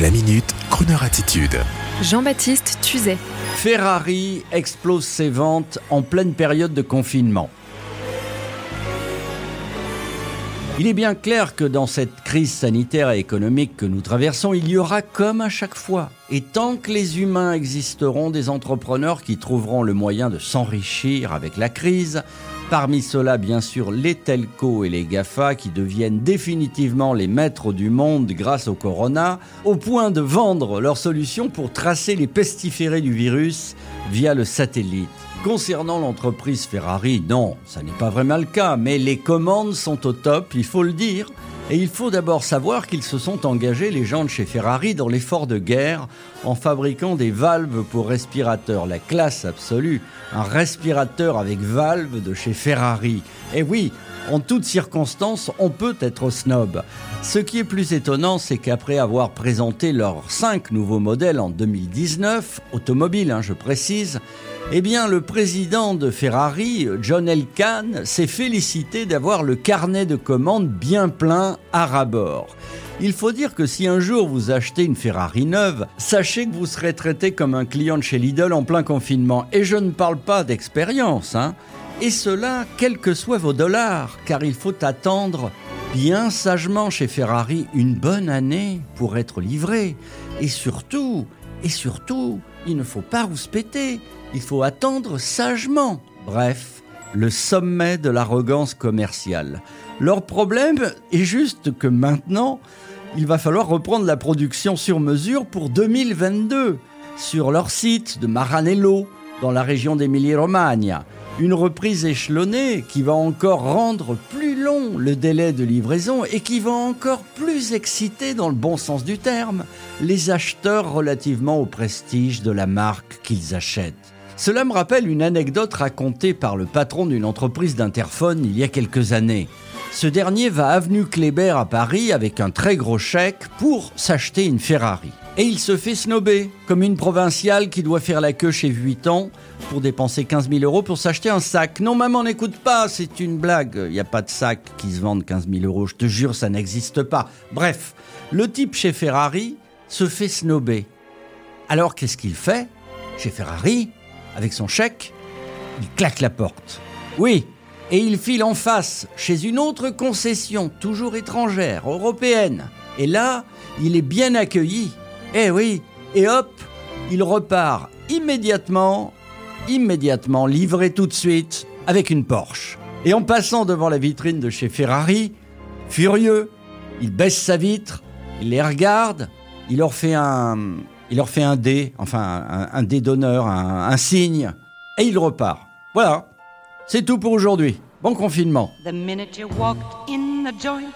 La minute, Kroneur attitude. Jean-Baptiste Tuzet. Ferrari explose ses ventes en pleine période de confinement. Il est bien clair que dans cette crise sanitaire et économique que nous traversons, il y aura comme à chaque fois, et tant que les humains existeront, des entrepreneurs qui trouveront le moyen de s'enrichir avec la crise, Parmi ceux-là, bien sûr, les telcos et les GAFA qui deviennent définitivement les maîtres du monde grâce au corona, au point de vendre leurs solutions pour tracer les pestiférés du virus via le satellite. Concernant l'entreprise Ferrari, non, ça n'est pas vraiment le cas, mais les commandes sont au top, il faut le dire. Et il faut d'abord savoir qu'ils se sont engagés, les gens de chez Ferrari, dans l'effort de guerre en fabriquant des valves pour respirateurs. La classe absolue, un respirateur avec valve de chez Ferrari. Et oui, en toutes circonstances, on peut être snob. Ce qui est plus étonnant, c'est qu'après avoir présenté leurs cinq nouveaux modèles en 2019, automobiles, hein, je précise, eh bien, le président de Ferrari, John Elkann, s'est félicité d'avoir le carnet de commandes bien plein à rabord. Il faut dire que si un jour vous achetez une Ferrari neuve, sachez que vous serez traité comme un client de chez Lidl en plein confinement. Et je ne parle pas d'expérience, hein. Et cela, quels que soient vos dollars, car il faut attendre bien sagement chez Ferrari une bonne année pour être livré. Et surtout, et surtout, il ne faut pas rouspéter, il faut attendre sagement. Bref, le sommet de l'arrogance commerciale. Leur problème est juste que maintenant, il va falloir reprendre la production sur mesure pour 2022 sur leur site de Maranello, dans la région d'Émilie-Romagne. Une reprise échelonnée qui va encore rendre plus long le délai de livraison et qui va encore plus exciter, dans le bon sens du terme, les acheteurs relativement au prestige de la marque qu'ils achètent. Cela me rappelle une anecdote racontée par le patron d'une entreprise d'interphone il y a quelques années. Ce dernier va avenue Kléber à Paris avec un très gros chèque pour s'acheter une Ferrari. Et il se fait snober, comme une provinciale qui doit faire la queue chez Vuitton pour dépenser 15 000 euros pour s'acheter un sac. Non, maman, n'écoute pas, c'est une blague. Il n'y a pas de sac qui se vendent 15 000 euros, je te jure, ça n'existe pas. Bref, le type chez Ferrari se fait snober. Alors, qu'est-ce qu'il fait Chez Ferrari, avec son chèque, il claque la porte. Oui, et il file en face chez une autre concession, toujours étrangère, européenne. Et là, il est bien accueilli eh oui, et hop, il repart immédiatement, immédiatement, livré tout de suite, avec une Porsche. Et en passant devant la vitrine de chez Ferrari, furieux, il baisse sa vitre, il les regarde, il leur fait un, il leur fait un dé, enfin un, dé d'honneur, un, un signe, et il repart. Voilà, c'est tout pour aujourd'hui. Bon confinement. The minute you walked in the joint.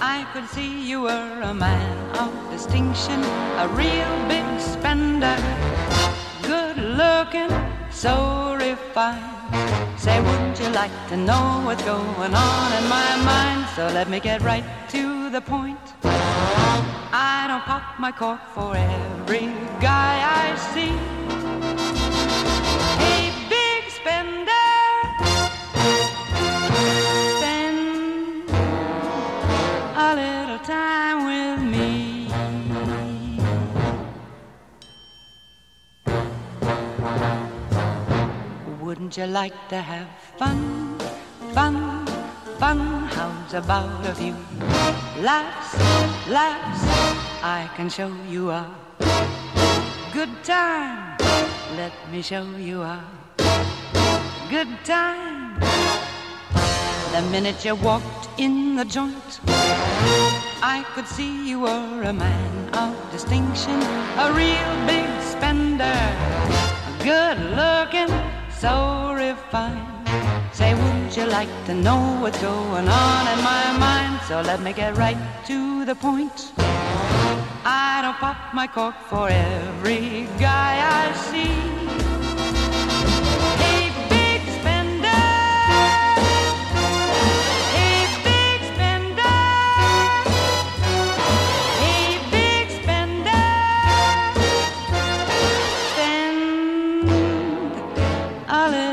I could see you were a man of distinction, a real big spender, good looking, so refined. Say, would you like to know what's going on in my mind? So let me get right to the point. I don't pop my cork for every guy I see. Wouldn't you like to have fun, fun, fun? How's about a few laughs, laughs? I can show you a good time. Let me show you a good time. The minute you walked in the joint, I could see you were a man of distinction, a real big spender, good looking so refined. Say, would you like to know what's going on in my mind? So let me get right to the point. I don't pop my cork for every guy I see.